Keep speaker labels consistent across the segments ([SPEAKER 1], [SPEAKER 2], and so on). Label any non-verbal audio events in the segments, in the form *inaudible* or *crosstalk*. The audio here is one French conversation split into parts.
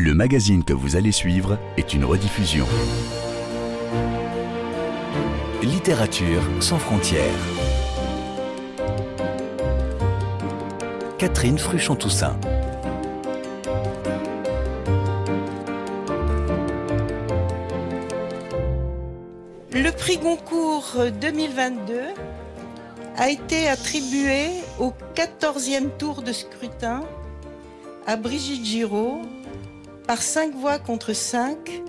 [SPEAKER 1] Le magazine que vous allez suivre est une rediffusion. Littérature sans frontières. Catherine Fruchon-Toussaint.
[SPEAKER 2] Le prix Goncourt 2022 a été attribué au 14e tour de scrutin à Brigitte Giraud par 5 voix contre 5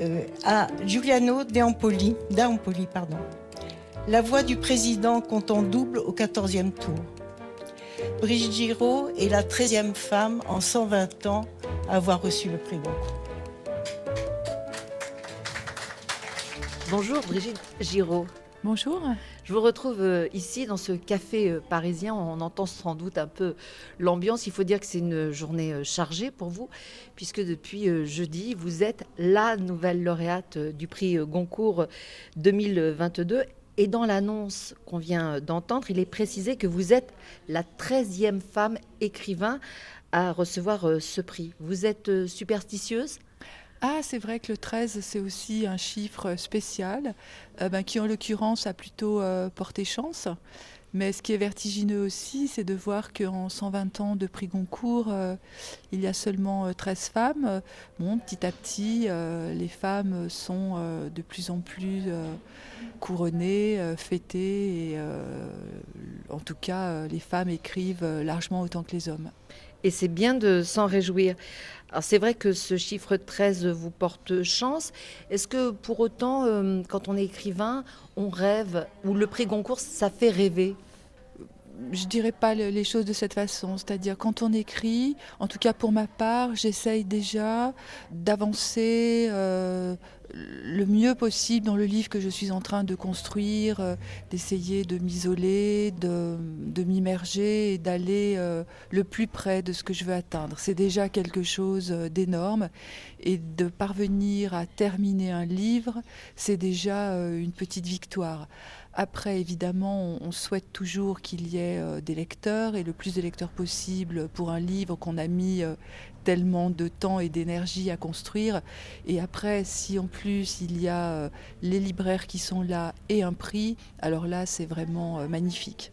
[SPEAKER 2] euh, à Giuliano D'Ampoli, D'Ampoli, pardon. La voix du président comptant double au 14e tour. Brigitte Giraud est la 13e femme en 120 ans à avoir reçu le prix Goncourt.
[SPEAKER 3] Bonjour Brigitte Giraud.
[SPEAKER 4] Bonjour.
[SPEAKER 3] Je vous retrouve euh, ici dans ce café euh, parisien. On entend sans doute un peu l'ambiance. Il faut dire que c'est une journée euh, chargée pour vous, puisque depuis jeudi, vous êtes la nouvelle lauréate du prix Goncourt 2022. Et dans l'annonce qu'on vient d'entendre, il est précisé que vous êtes la 13e femme écrivain à recevoir ce prix. Vous êtes superstitieuse
[SPEAKER 4] ah, c'est vrai que le 13, c'est aussi un chiffre spécial, euh, ben, qui en l'occurrence a plutôt euh, porté chance. Mais ce qui est vertigineux aussi, c'est de voir qu'en 120 ans de prix Goncourt, euh, il y a seulement 13 femmes. Bon, petit à petit, les femmes sont de plus en plus couronnées, fêtées, et en tout cas, les femmes écrivent largement autant que les hommes.
[SPEAKER 3] Et c'est bien de s'en réjouir. Alors c'est vrai que ce chiffre 13 vous porte chance. Est-ce que pour autant, euh, quand on est écrivain, on rêve, ou le prix Goncourt, ça fait rêver?
[SPEAKER 4] Je dirais pas les choses de cette façon. C'est-à-dire quand on écrit, en tout cas pour ma part, j'essaye déjà d'avancer euh, le mieux possible dans le livre que je suis en train de construire, euh, d'essayer de m'isoler, de, m'immerger et d'aller euh, le plus près de ce que je veux atteindre. C'est déjà quelque chose d'énorme et de parvenir à terminer un livre, c'est déjà une petite victoire. Après, évidemment, on, souhaite toujours qu'il y ait des lecteurs et le plus de lecteurs possible pour un livre qu'on a mis tellement de temps et d'énergie à construire. Et après, si en plus il y a euh, les libraires qui sont là et un prix, alors là, c'est vraiment euh, magnifique.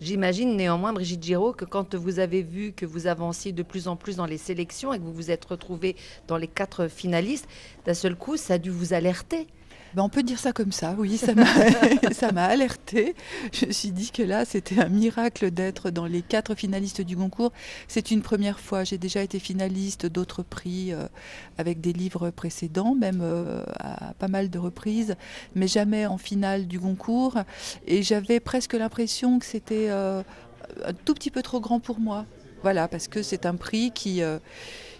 [SPEAKER 3] J'imagine néanmoins, Brigitte Giraud, que quand vous avez vu que vous avanciez de plus en plus dans les sélections et que vous vous êtes retrouvée dans les quatre finalistes, d'un seul coup, ça a dû vous alerter.
[SPEAKER 4] Ben, on peut dire ça comme ça, oui, ça m'a *laughs* alerté. Je me suis dit que là, c'était un miracle d'être dans les quatre finalistes du concours. C'est une première fois. J'ai déjà été finaliste d'autres prix euh, avec des livres précédents, même euh, à pas mal de reprises, mais jamais en finale du concours. Et j'avais presque l'impression que c'était euh, un tout petit peu trop grand pour moi. Voilà, parce que c'est un prix qui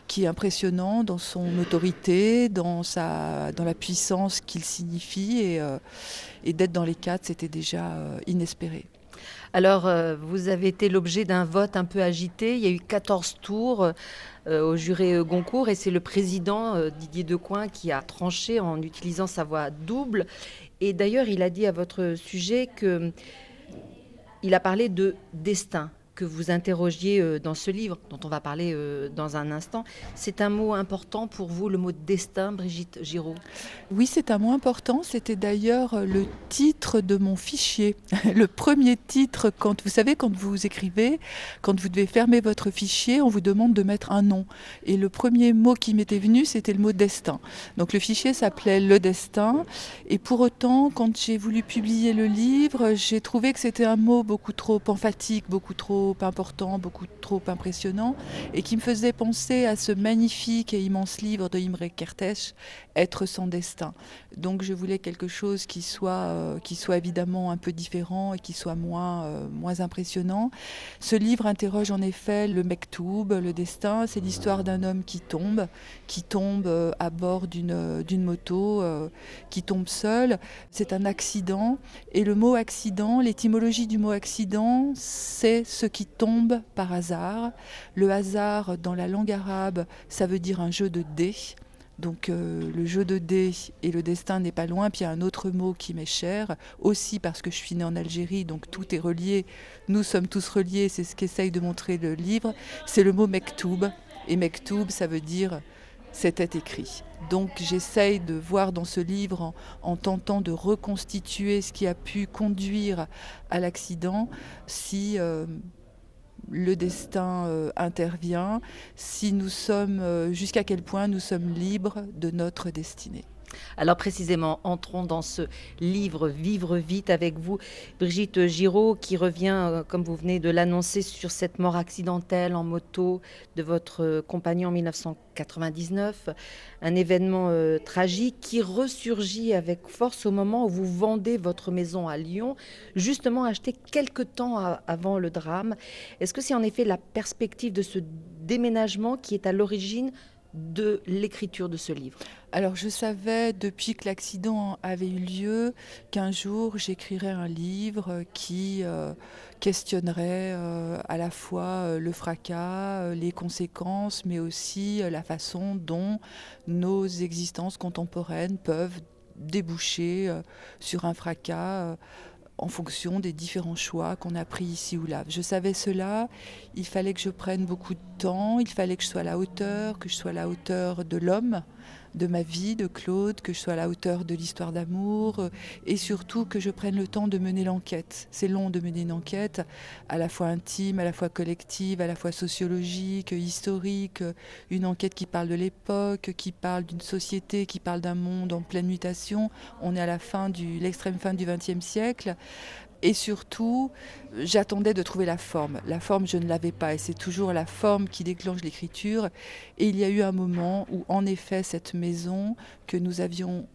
[SPEAKER 4] qui est impressionnant dans son autorité, dans, la puissance qu'il signifie. Et, euh, et d'être dans les quatre, c'était déjà euh, inespéré.
[SPEAKER 3] Alors, euh, vous avez été l'objet d'un vote un peu agité. Il y a eu 14 tours au jury Goncourt et c'est le président Didier Decoing qui a tranché en utilisant sa voix double. Et d'ailleurs, il a dit à votre sujet que il a parlé de destin que vous interrogiez euh, dans ce livre, dont on va parler euh, dans un instant. C'est un mot important pour vous, le mot destin, Brigitte Giraud?
[SPEAKER 4] Oui, c'est un mot important. C'était d'ailleurs euh, le titre de mon fichier. *laughs* Le premier titre, quand vous savez, quand vous écrivez, quand vous devez fermer votre fichier, on vous demande de mettre un nom. Et le premier mot qui m'était venu, c'était le mot destin. Donc le fichier s'appelait Le Destin. Et pour autant, quand j'ai voulu publier le livre, j'ai trouvé que c'était un mot beaucoup trop emphatique, beaucoup trop important, beaucoup trop impressionnant, et qui me faisait penser à ce magnifique et immense livre de Imre Kertész, Être son destin. Donc je voulais quelque chose qui soit, euh, qui soit évidemment un peu différent et qui soit moins, euh, moins impressionnant. Ce livre interroge en effet le Mektoub, le destin. C'est l'histoire d'un homme qui tombe, qui tombe euh, à bord d'une, d'une moto, qui tombe seul. C'est un accident. Et le mot accident, l'étymologie du mot accident, c'est ce qui tombe par hasard. Le hasard, dans la langue arabe, ça veut dire un jeu de dés. Donc euh, le jeu de dés et le destin n'est pas loin. Puis il y a un autre mot qui m'est cher, aussi parce que je suis née en Algérie, donc tout est relié. Nous sommes tous reliés, c'est ce qu'essaye de montrer le livre. C'est le mot mektoub, Et Mektoub, ça veut dire c'était écrit. Donc j'essaye de voir dans ce livre, en, tentant de reconstituer ce qui a pu conduire à l'accident, si euh, le destin euh, intervient, si nous sommes, euh, jusqu'à quel point nous sommes libres de notre destinée.
[SPEAKER 3] Alors précisément, entrons dans ce livre Vivre vite avec vous, Brigitte Giraud, qui revient, euh, comme vous venez de l'annoncer, sur cette mort accidentelle en moto de votre compagnon en 1999, un événement euh, tragique qui ressurgit avec force au moment où vous vendez votre maison à Lyon, justement achetée quelques temps avant le drame. Est-ce que c'est en effet la perspective de ce déménagement qui est à l'origine de l'écriture de ce livre
[SPEAKER 4] Alors je savais depuis que l'accident avait eu lieu qu'un jour j'écrirais un livre qui euh, questionnerait euh, à la fois euh, le fracas, les conséquences, mais aussi la façon dont nos existences contemporaines peuvent déboucher sur un fracas en fonction des différents choix qu'on a pris ici ou là. Je savais cela, il fallait que je prenne beaucoup de temps, il fallait que je sois à la hauteur, que je sois à la hauteur de l'homme, de ma vie, de Claude, que je sois à la hauteur de l'histoire d'amour euh, et surtout que je prenne le temps de mener l'enquête. C'est long de mener une enquête à la fois intime, à la fois collective, à la fois sociologique, historique, une enquête qui parle de l'époque, qui parle d'une société, qui parle d'un monde en pleine mutation. On est à la fin du l'extrême fin du XXe siècle. Et surtout, j'attendais de trouver la forme. La forme, je ne l'avais pas. Et c'est toujours la forme qui déclenche l'écriture. Et il y a eu un moment où, en effet, cette maison que nous avions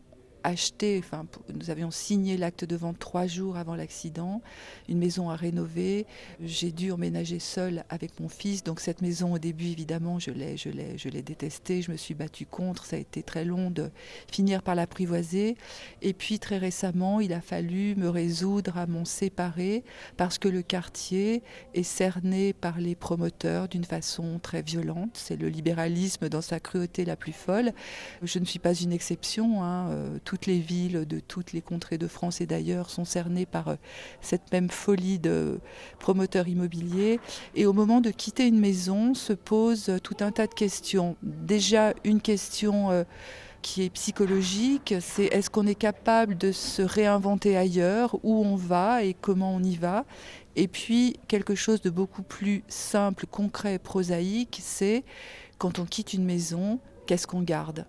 [SPEAKER 4] acheté, enfin, nous avions signé l'acte de vente trois jours avant l'accident, une maison à rénover. J'ai dû emménager seule avec mon fils, donc cette maison au début, évidemment, je l'ai, je l'ai, je l'ai détestée, je me suis battue contre, ça a été très long de finir par l'apprivoiser. Et puis très récemment, il a fallu me résoudre à m'en séparer parce que le quartier est cerné par les promoteurs d'une façon très violente. C'est le libéralisme dans sa cruauté la plus folle. Je ne suis pas une exception. Hein. Euh, toutes les villes de toutes les contrées de France et d'ailleurs sont cernées par euh, cette même folie de promoteurs immobiliers. Et au moment de quitter une maison se pose tout un tas de questions. Déjà une question euh, qui est psychologique, c'est est-ce qu'on est capable de se réinventer ailleurs, où on va et comment on y va? Et puis quelque chose de beaucoup plus simple, concret, prosaïque, c'est quand on quitte une maison, qu'est-ce qu'on garde?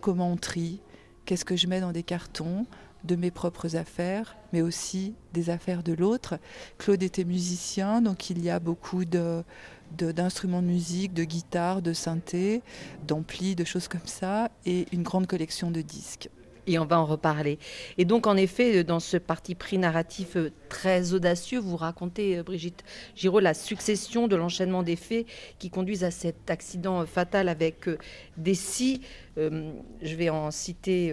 [SPEAKER 4] Comment on trie? Qu'est-ce que je mets dans des cartons de mes propres affaires, mais aussi des affaires de l'autre. Claude était musicien, donc il y a beaucoup d'instruments de, musique, de guitare, de synthé, d'amplis, de choses comme ça, et une grande collection de disques
[SPEAKER 3] et on va en reparler. Et donc, en effet, dans ce parti pris narratif euh, très audacieux, vous racontez, euh, Brigitte Giraud, la succession de l'enchaînement des faits qui conduisent à cet accident euh, fatal avec des si. je vais en citer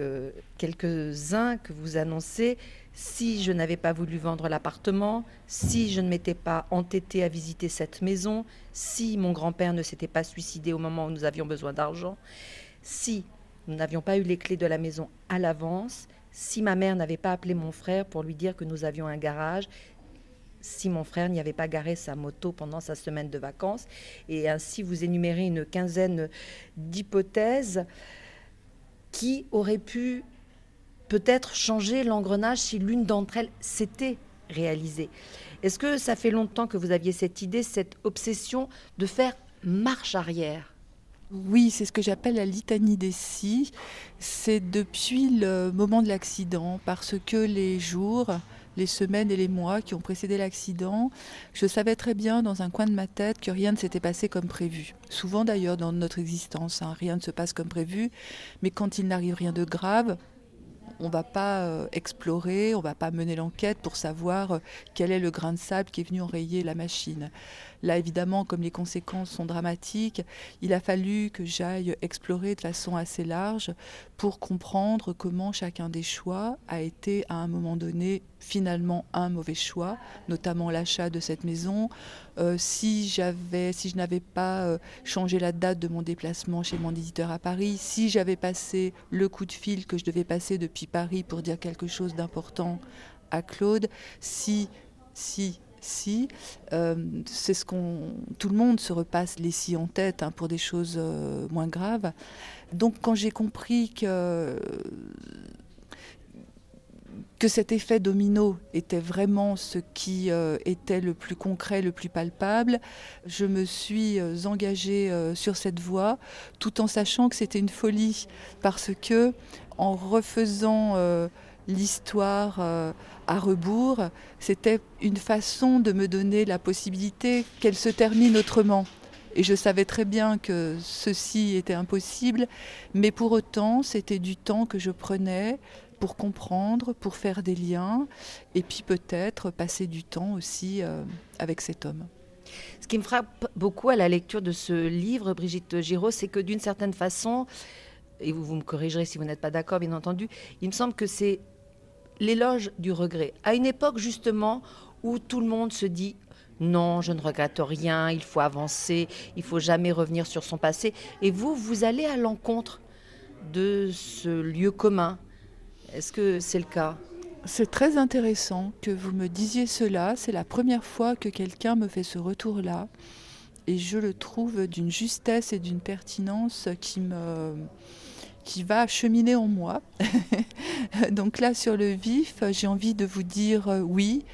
[SPEAKER 3] quelques-uns que vous annoncez. Si je n'avais pas voulu vendre l'appartement, si je ne m'étais pas entêté à visiter cette maison, si mon grand-père ne s'était pas suicidé au moment où nous avions besoin d'argent, si nous n'avions pas eu les clés de la maison à l'avance. Si ma mère n'avait pas appelé mon frère pour lui dire que nous avions un garage, si mon frère n'y avait pas garé sa moto pendant sa semaine de vacances, et ainsi vous énumérez une quinzaine d'hypothèses qui auraient pu peut-être changer l'engrenage si l'une d'entre elles s'était réalisée. Est-ce que ça fait longtemps que vous aviez cette idée, cette obsession de faire marche arrière?
[SPEAKER 4] Oui, c'est ce que j'appelle la litanie des si. C'est depuis le moment de l'accident, parce que les jours, les semaines et les mois qui ont précédé l'accident, je savais très bien dans un coin de ma tête que rien ne s'était passé comme prévu. Souvent d'ailleurs dans notre existence, hein, rien ne se passe comme prévu, mais quand il n'arrive rien de grave, on ne va pas euh, explorer, on ne va pas mener l'enquête pour savoir euh, quel est le grain de sable qui est venu enrayer la machine. Là, évidemment, comme les conséquences sont dramatiques, il a fallu que j'aille explorer de façon assez large pour comprendre comment chacun des choix a été à un moment donné finalement un mauvais choix, notamment l'achat de cette maison. Euh, si j'avais, si je n'avais pas euh, changé la date de mon déplacement chez mon éditeur à Paris, si j'avais passé le coup de fil que je devais passer depuis Paris pour dire quelque chose d'important à Claude, si si si. c'est ce qu'on, tout le monde se repasse les si en tête hein, pour des choses moins graves. Donc quand j'ai compris que que cet effet domino était vraiment ce qui euh, était le plus concret, le plus palpable, je me suis euh, engagée euh, sur cette voie tout en sachant que c'était une folie parce que en refaisant l'histoire à rebours, c'était une façon de me donner la possibilité qu'elle se termine autrement. Et je savais très bien que ceci était impossible, mais pour autant, c'était du temps que je prenais pour comprendre, pour faire des liens, et puis peut-être passer du temps aussi euh, avec cet homme.
[SPEAKER 3] Ce qui me frappe beaucoup à la lecture de ce livre, Brigitte Giraud, c'est que d'une certaine façon, et vous, vous me corrigerez si vous n'êtes pas d'accord, bien entendu, il me semble que c'est l'éloge du regret. À une époque justement où tout le monde se dit non, je ne regrette rien, il faut avancer, il faut jamais revenir sur son passé. Et vous, vous allez à l'encontre de ce lieu commun, est-ce que c'est le cas?
[SPEAKER 4] C'est très intéressant que vous me disiez cela. C'est la première fois que quelqu'un me fait ce retour-là. Et je le trouve d'une justesse et d'une pertinence qui me qui va cheminer en moi. *laughs* Donc là, sur le vif, j'ai envie de vous dire euh, oui,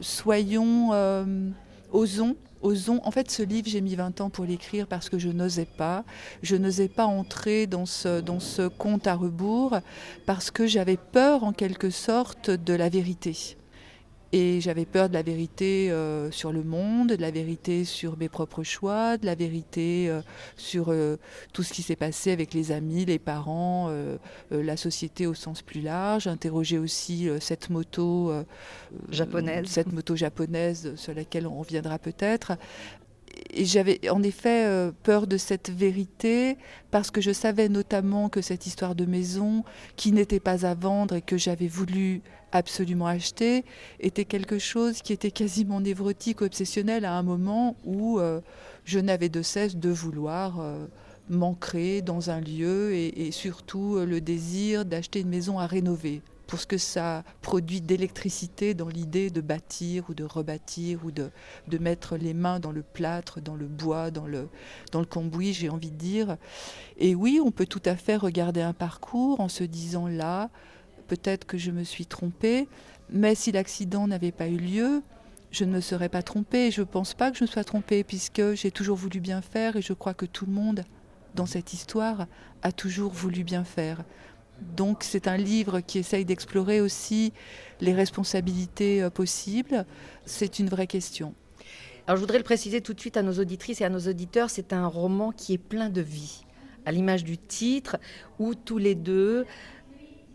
[SPEAKER 4] soyons, euh, osons Osons. En fait, ce livre, j'ai mis 20 ans pour l'écrire parce que je n'osais pas. Je n'osais pas entrer dans ce, dans ce conte à rebours parce que j'avais peur, en quelque sorte, de la vérité. Et j'avais peur de la vérité euh, sur le monde, de la vérité sur mes propres choix, de la vérité euh, sur euh, tout ce qui s'est passé avec les amis, les parents, la société au sens plus large. Interroger aussi cette moto
[SPEAKER 3] japonaise,
[SPEAKER 4] cette moto japonaise sur laquelle on reviendra peut-être et j'avais en effet euh, peur de cette vérité parce que je savais notamment que cette histoire de maison qui n'était pas à vendre et que j'avais voulu absolument acheter était quelque chose qui était quasiment névrotique, obsessionnel à un moment où euh, je n'avais de cesse de vouloir euh, m'ancrer dans un lieu et surtout le désir d'acheter une maison à rénover pour ce que ça produit d'électricité dans l'idée de bâtir ou de rebâtir ou de, mettre les mains dans le plâtre, dans le bois, dans le, dans le cambouis, j'ai envie de dire. Et oui, on peut tout à fait regarder un parcours en se disant là, peut-être que je me suis trompée, mais si l'accident n'avait pas eu lieu, je ne me serais pas trompée. Je ne pense pas que je me sois trompée puisque j'ai toujours voulu bien faire et je crois que tout le monde dans cette histoire a toujours voulu bien faire. Donc c'est un livre qui essaye d'explorer aussi les responsabilités euh, possibles. C'est une vraie question.
[SPEAKER 3] Alors je voudrais le préciser tout de suite à nos auditrices et à nos auditeurs, c'est un roman qui est plein de vie, à l'image du titre, où tous les deux,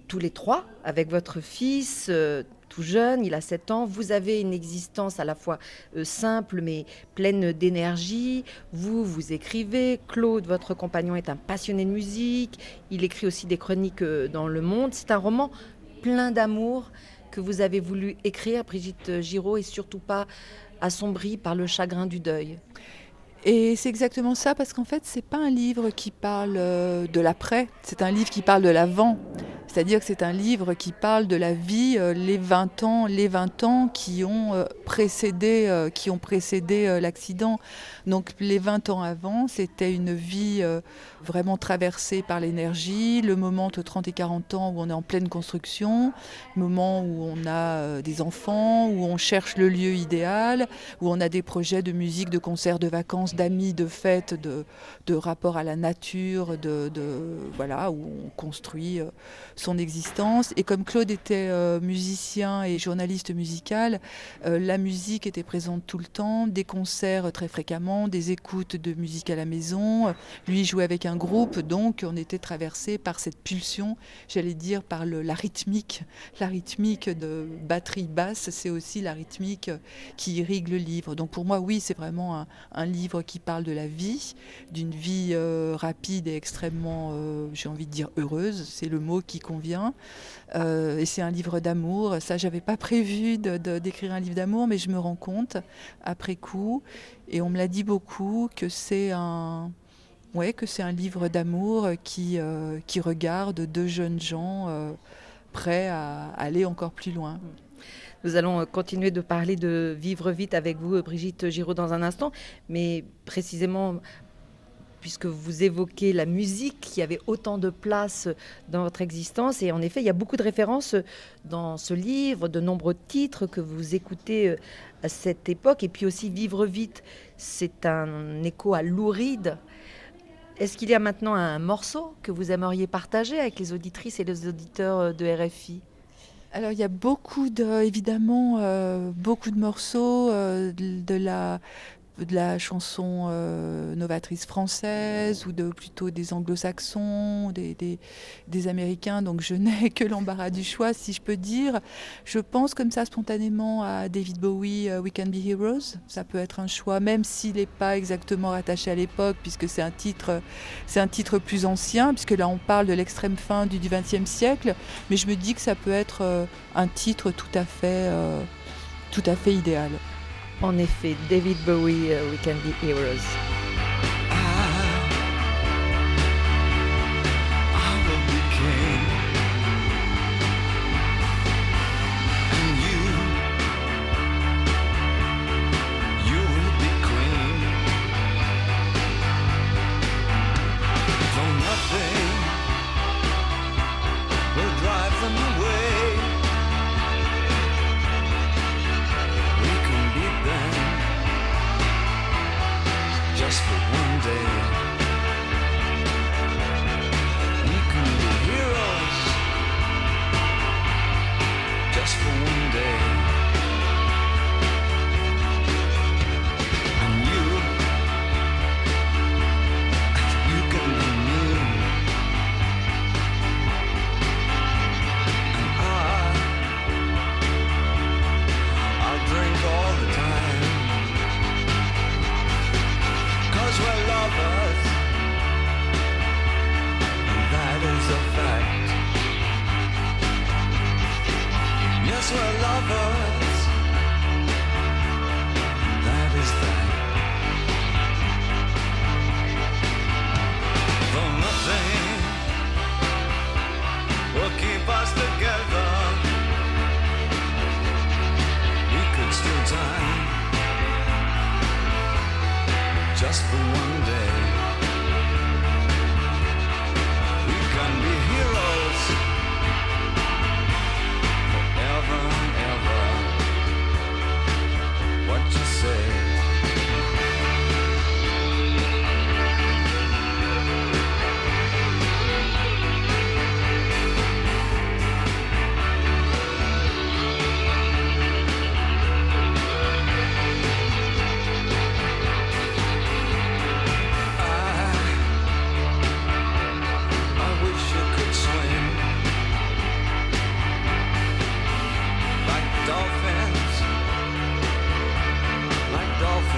[SPEAKER 3] tous les trois, avec votre fils, jeune, il a 7 ans. Vous avez une existence à la fois euh, simple mais pleine d'énergie. Vous, vous écrivez. Claude, votre compagnon, est un passionné de musique. Il écrit aussi des chroniques euh, dans Le Monde. C'est un roman plein d'amour que vous avez voulu écrire, Brigitte Giraud, et surtout pas assombri par le chagrin du deuil.
[SPEAKER 4] Et c'est exactement ça, parce qu'en fait, c'est pas un livre qui parle euh, de l'après, c'est un livre qui parle de l'avant. C'est-à-dire que c'est un livre qui parle de la vie, euh, les 20 ans, les 20 ans qui ont euh, précédé, euh, qui ont précédé l'accident. Donc les 20 ans avant, c'était une vie vraiment traversée par l'énergie, le moment entre 30 et 40 ans où on est en pleine construction, le moment où on a des enfants, où on cherche le lieu idéal, où on a des projets de musique, de concerts, de vacances, d'amis, de fêtes, de, de rapport à la nature, de, de voilà, où on construit son existence. Et comme Claude était euh, musicien et journaliste musical, euh, la musique était présente tout le temps, des concerts très fréquemment, des écoutes de musique à la maison. Lui jouait avec un groupe, donc on était traversé par cette pulsion, j'allais dire par la rythmique. La rythmique de batterie basse, c'est aussi la rythmique qui irrigue le livre. Donc pour moi, oui, c'est vraiment un, livre qui parle de la vie, d'une vie euh, rapide et extrêmement, j'ai envie de dire, heureuse. C'est le mot qui convient. Euh, et c'est un livre d'amour. Ça, j'avais pas prévu d'écrire un livre d'amour, mais je me rends compte après coup, et on me l'a dit beaucoup, que c'est un, ouais, que c'est un livre d'amour qui, euh, qui regarde deux jeunes gens euh, prêts à aller encore plus loin.
[SPEAKER 3] Nous allons continuer de parler de vivre vite avec vous, Brigitte Giraud, dans un instant, mais précisément puisque vous évoquez la musique qui avait autant de place dans votre existence. Et en effet, il y a beaucoup de références dans ce livre, de nombreux titres que vous écoutez euh, à cette époque. Et puis aussi Vivre vite, c'est un écho à Louride. Est-ce qu'il y a maintenant un morceau que vous aimeriez partager avec les auditrices et les auditeurs de RFI
[SPEAKER 4] alors il y a beaucoup de, évidemment euh, beaucoup de morceaux euh, de, la de la chanson euh, novatrice française ou de plutôt des anglo-saxons, des, américains. Donc je *laughs* n'ai que l'embarras du choix, si je peux dire. Je pense comme ça spontanément à David Bowie, euh, We Can Be Heroes. Ça peut être un choix, même s'il n'est pas exactement rattaché à l'époque, puisque c'est un titre, un titre plus ancien, puisque là on parle de l'extrême fin du XXe siècle. Mais je me dis que ça peut être euh, un titre tout à fait, tout à fait idéal.
[SPEAKER 3] En effet, David Bowie, uh, We Can Be Heroes.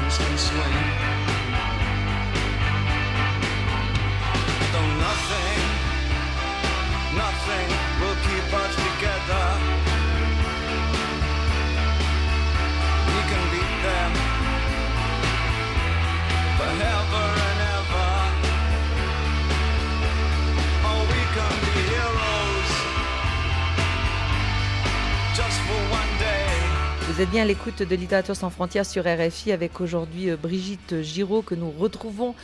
[SPEAKER 3] winds can swing. Vous êtes bien à l'écoute de Littérature sans frontières sur RFI avec aujourd'hui euh, Brigitte Giraud que nous retrouvons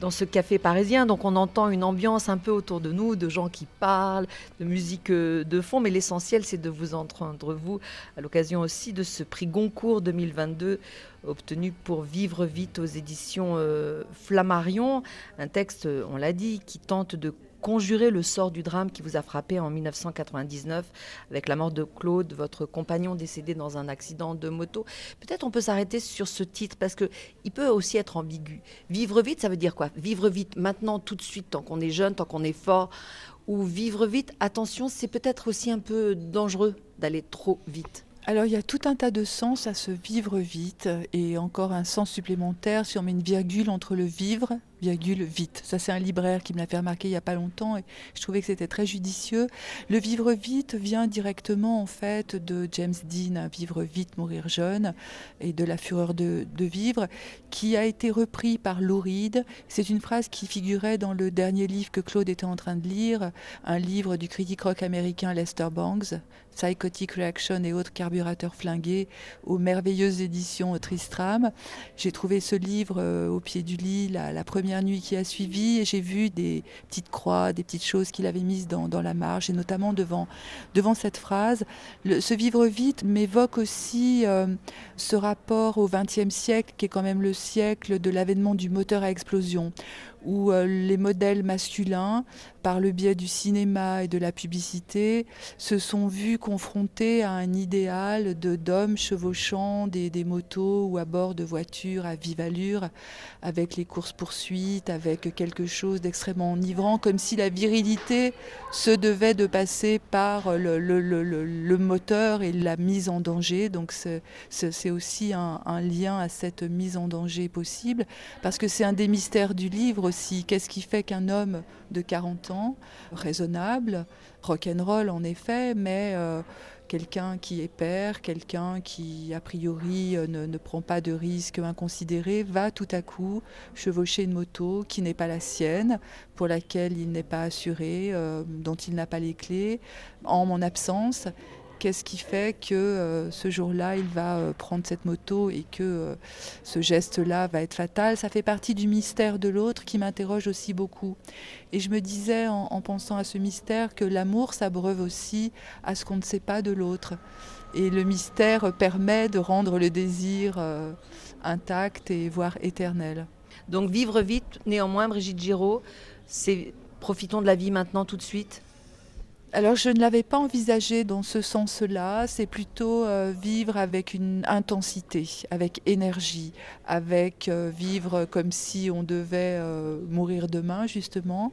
[SPEAKER 3] dans ce café parisien. Donc on entend une ambiance un peu autour de nous, de gens qui parlent, de musique euh, de fond, mais l'essentiel c'est de vous entendre, vous, à l'occasion aussi de ce prix Goncourt 2022 obtenu pour Vivre vite aux éditions euh, Flammarion, un texte, on l'a dit, qui tente de conjurer le sort du drame qui vous a frappé en 1999 avec la mort de Claude, votre compagnon décédé dans un accident de moto. Peut-être on peut s'arrêter sur ce titre parce que il peut aussi être ambigu. Vivre vite, ça veut dire quoi? Vivre vite maintenant, tout de suite, tant qu'on est jeune, tant qu'on est fort. Ou vivre vite, attention, c'est peut-être aussi un peu dangereux d'aller trop vite.
[SPEAKER 4] Alors il y a tout un tas de sens à se vivre vite et encore un sens supplémentaire si on met une virgule entre le vivre virgule, vite. Ça, c'est un libraire qui me l'a fait remarquer il n'y a pas longtemps et je trouvais que c'était très judicieux. Le vivre vite vient directement, en fait, de James Dean, Vivre vite, mourir jeune, et de La fureur de, vivre, qui a été repris par Lou C'est une phrase qui figurait dans le dernier livre que Claude était en train de lire, un livre du critique rock américain Lester Bangs, Psychotic Reaction et autres carburateurs flingués, aux merveilleuses éditions Tristram. J'ai trouvé ce livre euh, au pied du lit la, première nuit qui a suivi et j'ai vu des petites croix, des petites choses qu'il avait mises dans, la marge et notamment devant, devant cette phrase. Ce vivre vite m'évoque aussi euh, ce rapport au XXe siècle qui est quand même le siècle de l'avènement du moteur à explosion où euh, les modèles masculins, par le biais du cinéma et de la publicité, se sont vus confrontés à un idéal d'hommes chevauchant des, des, motos ou à bord de voitures à vive allure, avec les courses-poursuites, avec quelque chose d'extrêmement enivrant, comme si la virilité se devait de passer par le, le, le, le moteur et la mise en danger. Donc c'est aussi un lien à cette mise en danger possible, parce que c'est un des mystères du livre Qu'est-ce qui fait qu'un homme de 40 ans, raisonnable, rock'n'roll en effet, mais euh, quelqu'un qui est père, quelqu'un qui a priori euh, ne, prend pas de risques inconsidérés, va tout à coup chevaucher une moto qui n'est pas la sienne, pour laquelle il n'est pas assuré, euh, dont il n'a pas les clés, en mon absence. Qu'est-ce qui fait que euh, ce jour-là, il va euh, prendre cette moto et que euh, ce geste-là va être fatal? Ça fait partie du mystère de l'autre qui m'interroge aussi beaucoup. Et je me disais en, en pensant à ce mystère que l'amour s'abreuve aussi à ce qu'on ne sait pas de l'autre. Et le mystère permet de rendre le désir intact et voire éternel.
[SPEAKER 3] Donc vivre vite, néanmoins, Brigitte Giraud, c'est profitons de la vie maintenant tout de suite
[SPEAKER 4] alors je ne l'avais pas envisagé dans ce sens-là, c'est plutôt euh, vivre avec une intensité, avec énergie, avec euh, vivre comme si on devait euh, mourir demain justement.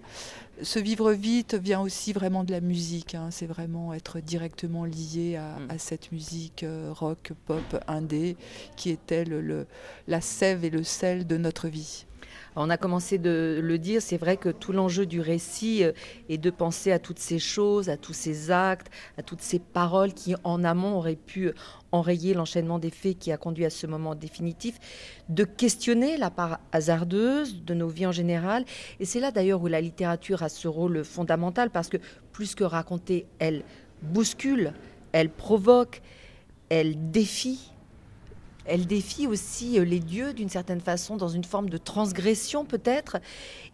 [SPEAKER 4] Ce vivre vite vient aussi vraiment de la musique, hein. c'est vraiment être directement lié à, mm. cette musique rock, pop, indé, qui était le, la sève et le sel de notre vie.
[SPEAKER 3] On a commencé de le dire, c'est vrai que tout l'enjeu du récit euh, est de penser à toutes ces choses, à tous ces actes, à toutes ces paroles qui en amont auraient pu enrayer l'enchaînement des faits qui a conduit à ce moment définitif, de questionner la part hasardeuse de nos vies en général. Et c'est là d'ailleurs où la littérature a ce rôle fondamental parce que plus que raconter, elle bouscule, elle provoque, elle défie elle défie aussi euh, les dieux d'une certaine façon, dans une forme de transgression peut-être.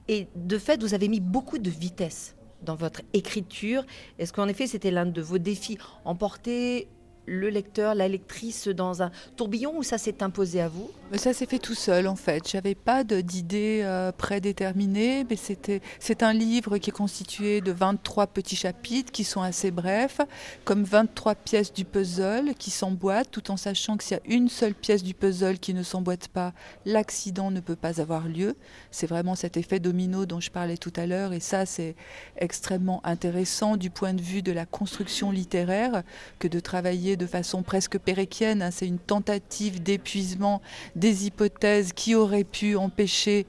[SPEAKER 3] Et de fait, vous avez mis beaucoup de vitesse dans votre écriture. Est-ce qu'en effet, c'était l'un de vos défis Emporter le lecteur, la lectrice dans un tourbillon ou ça s'est imposé à vous?
[SPEAKER 4] Ça s'est fait tout seul en fait. J'avais pas d'idée euh, prédéterminée, mais c'était c'est un livre qui est constitué de 23 petits chapitres qui sont assez brefs, comme 23 pièces du puzzle qui s'emboîtent, tout en sachant que s'il y a une seule pièce du puzzle qui ne s'emboîte pas, l'accident ne peut pas avoir lieu. C'est vraiment cet effet domino dont je parlais tout à l'heure, et ça c'est extrêmement intéressant du point de vue de la construction littéraire que de travailler de façon presque péréquienne. Hein. C'est une tentative d'épuisement des hypothèses qui auraient pu empêcher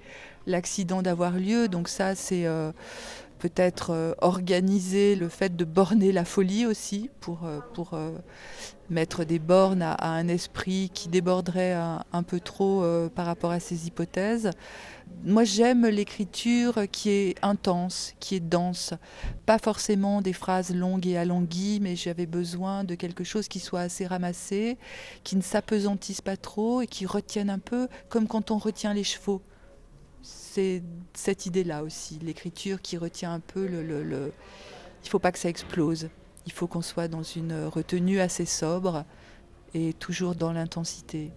[SPEAKER 4] l'accident d'avoir lieu. Donc ça, c'est euh, peut-être euh, organiser le fait de borner la folie aussi pour, euh, pour mettre des bornes à, un esprit qui déborderait un, peu trop par rapport à ces hypothèses. Moi, j'aime l'écriture qui est intense, qui est dense. Pas forcément des phrases longues et alanguies, mais j'avais besoin de quelque chose qui soit assez ramassé, qui ne s'apesantisse pas trop et qui retienne un peu, comme quand on retient les chevaux. C'est cette idée-là aussi, l'écriture qui retient un peu le. le, Il ne faut pas que ça explose. Il faut qu'on soit dans une retenue assez sobre et toujours dans l'intensité.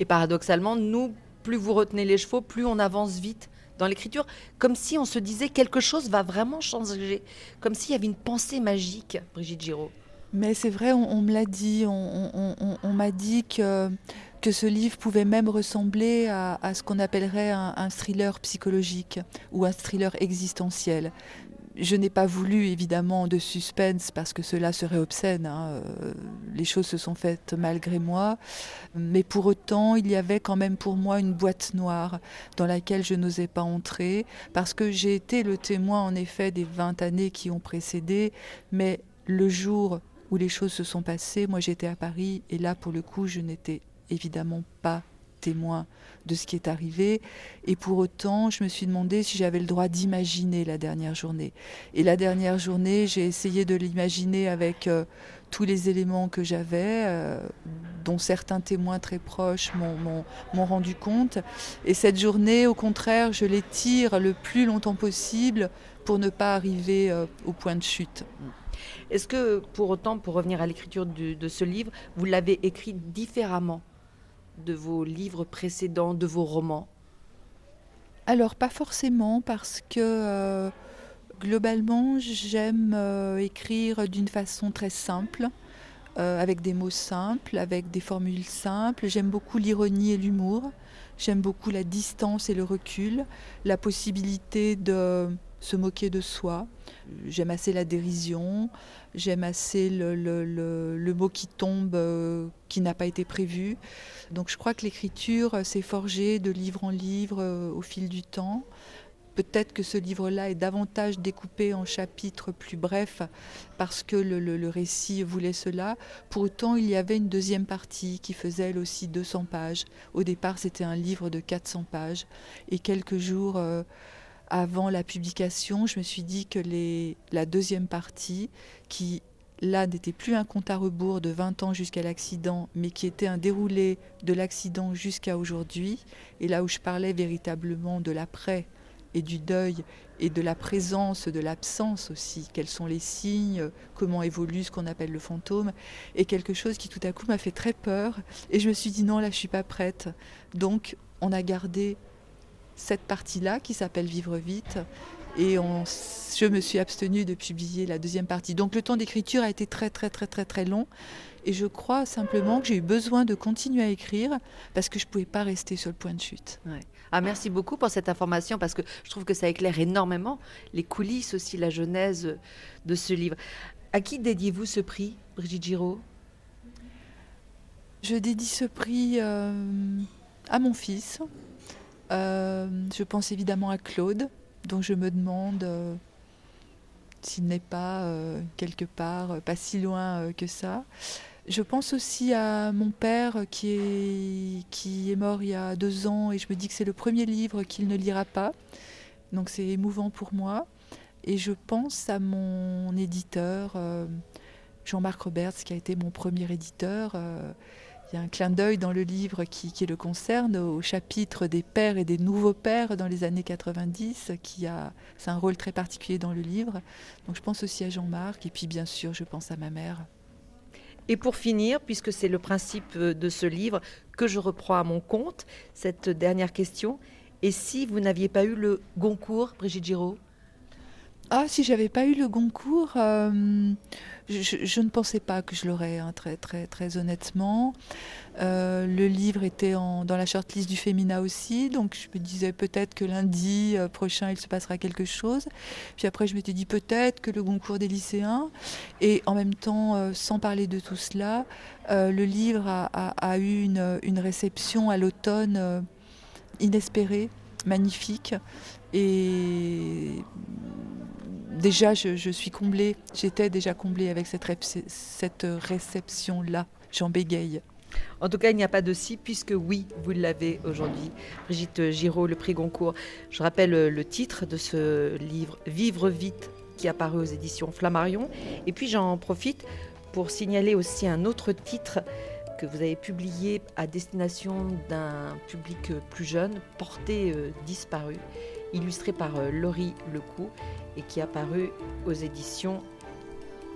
[SPEAKER 3] Et paradoxalement, nous, plus vous retenez les chevaux, plus on avance vite dans l'écriture, comme si on se disait quelque chose va vraiment changer, comme s'il y avait une pensée magique, Brigitte Giraud.
[SPEAKER 4] Mais c'est vrai, on, me l'a dit, on, m'a dit que, que ce livre pouvait même ressembler à, ce qu'on appellerait un, thriller psychologique ou un thriller existentiel Je n'ai pas voulu évidemment de suspense parce que cela serait obscène. Hein. Euh, les choses se sont faites malgré moi. Mais pour autant, il y avait quand même pour moi une boîte noire dans laquelle je n'osais pas entrer parce que j'ai été le témoin en effet des 20 années qui ont précédé. Mais le jour où les choses se sont passées, moi j'étais à Paris et là pour le coup je n'étais évidemment pas témoin de ce qui est arrivé. Et pour autant, je me suis demandé si j'avais le droit d'imaginer la dernière journée. Et la dernière journée, j'ai essayé de l'imaginer avec euh, tous les éléments que j'avais, euh, dont certains témoins très proches m'ont rendu compte. Et cette journée, au contraire, je l'étire le plus longtemps possible pour ne pas arriver euh, au point de chute.
[SPEAKER 3] Est-ce que, pour autant, pour revenir à l'écriture de ce livre, vous l'avez écrit différemment? De vos livres précédents, de vos romans
[SPEAKER 4] Alors pas forcément parce que euh, globalement j'aime euh, écrire d'une façon très simple, euh, avec des mots simples, avec des formules simples. J'aime beaucoup l'ironie et l'humour. J'aime beaucoup la distance et le recul, la possibilité de se moquer de soi. J'aime assez la dérision, j'aime assez le, mot qui tombe, euh, qui n'a pas été prévu. Donc je crois que l'écriture euh, s'est forgée de livre en livre euh, au fil du temps. Peut-être que ce livre-là est davantage découpé en chapitres plus brefs parce que le, récit voulait cela. Pour autant, il y avait une deuxième partie qui faisait elle aussi 200 pages. Au départ, c'était un livre de 400 pages. Et quelques jours avant la publication, je me suis dit que la deuxième partie, qui là n'était plus un compte à rebours de 20 ans jusqu'à l'accident, mais qui était un déroulé de l'accident jusqu'à aujourd'hui, et là où je parlais véritablement de l'après et du deuil et de la présence, de l'absence aussi, quels sont les signes, comment évolue ce qu'on appelle le fantôme, et quelque chose qui tout à coup m'a fait très peur, et je me suis dit non, là je suis pas prête. Donc on a gardé cette partie-là qui s'appelle Vivre vite. Et je me suis abstenue de publier la deuxième partie. Donc le temps d'écriture a été très très très très très long. Et je crois simplement que j'ai eu besoin de continuer à écrire parce que je ne pouvais pas rester sur le point de chute.
[SPEAKER 3] Ah, merci beaucoup pour cette information parce que je trouve que ça éclaire énormément les coulisses aussi, la genèse de ce livre. À qui dédiez-vous ce prix, Brigitte Giraud?
[SPEAKER 4] Je dédie ce prix euh, à mon fils, je pense évidemment à Claude, dont je me demande euh, s'il n'est pas euh, quelque part, pas si loin que ça. Je pense aussi à mon père qui est, qui est mort il y a deux ans et je me dis que c'est le premier livre qu'il ne lira pas. Donc c'est émouvant pour moi. Et je pense à mon éditeur, Jean-Marc Roberts, qui a été mon premier éditeur il y a un clin d'œil dans le livre qui, le concerne au chapitre des pères et des nouveaux pères dans les années 90, qui a, un rôle très particulier dans le livre. Donc je pense aussi à Jean-Marc et puis bien sûr je pense à ma mère.
[SPEAKER 3] Et pour finir, puisque c'est le principe de ce livre que je reprends à mon compte, cette dernière question, et si vous n'aviez pas eu le Goncourt, Brigitte Giraud?
[SPEAKER 4] Ah, si j'avais pas eu le Goncourt, euh, je, ne pensais pas que je l'aurais, hein, très, très, très honnêtement. Euh, le livre était dans la shortlist du Femina aussi, donc je me disais peut-être que lundi euh, prochain il se passera quelque chose. Puis après je m'étais dit peut-être que le Goncourt des lycéens. Et en même temps, sans parler de tout cela, le livre a, eu une, une, réception à l'automne inespérée, magnifique. Et déjà, je, suis comblée, j'étais déjà comblée avec cette, cette réception-là. J'en bégaye.
[SPEAKER 3] En tout cas, il n'y a pas de si, puisque oui, vous l'avez aujourd'hui. Brigitte Giraud, le prix Goncourt. Je rappelle le titre de ce livre, Vivre vite, qui est apparu aux éditions Flammarion. Et puis j'en profite pour signaler aussi un autre titre que vous avez publié à destination d'un public plus jeune, Porté euh, disparu, illustré par euh, Laurie Lecou et qui est apparu aux éditions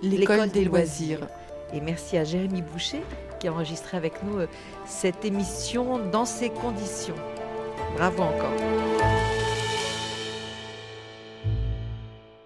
[SPEAKER 4] L'école des, loisirs.
[SPEAKER 3] Et merci à Jérémy Boucher qui a enregistré avec nous euh, cette émission dans ces conditions. Bravo encore.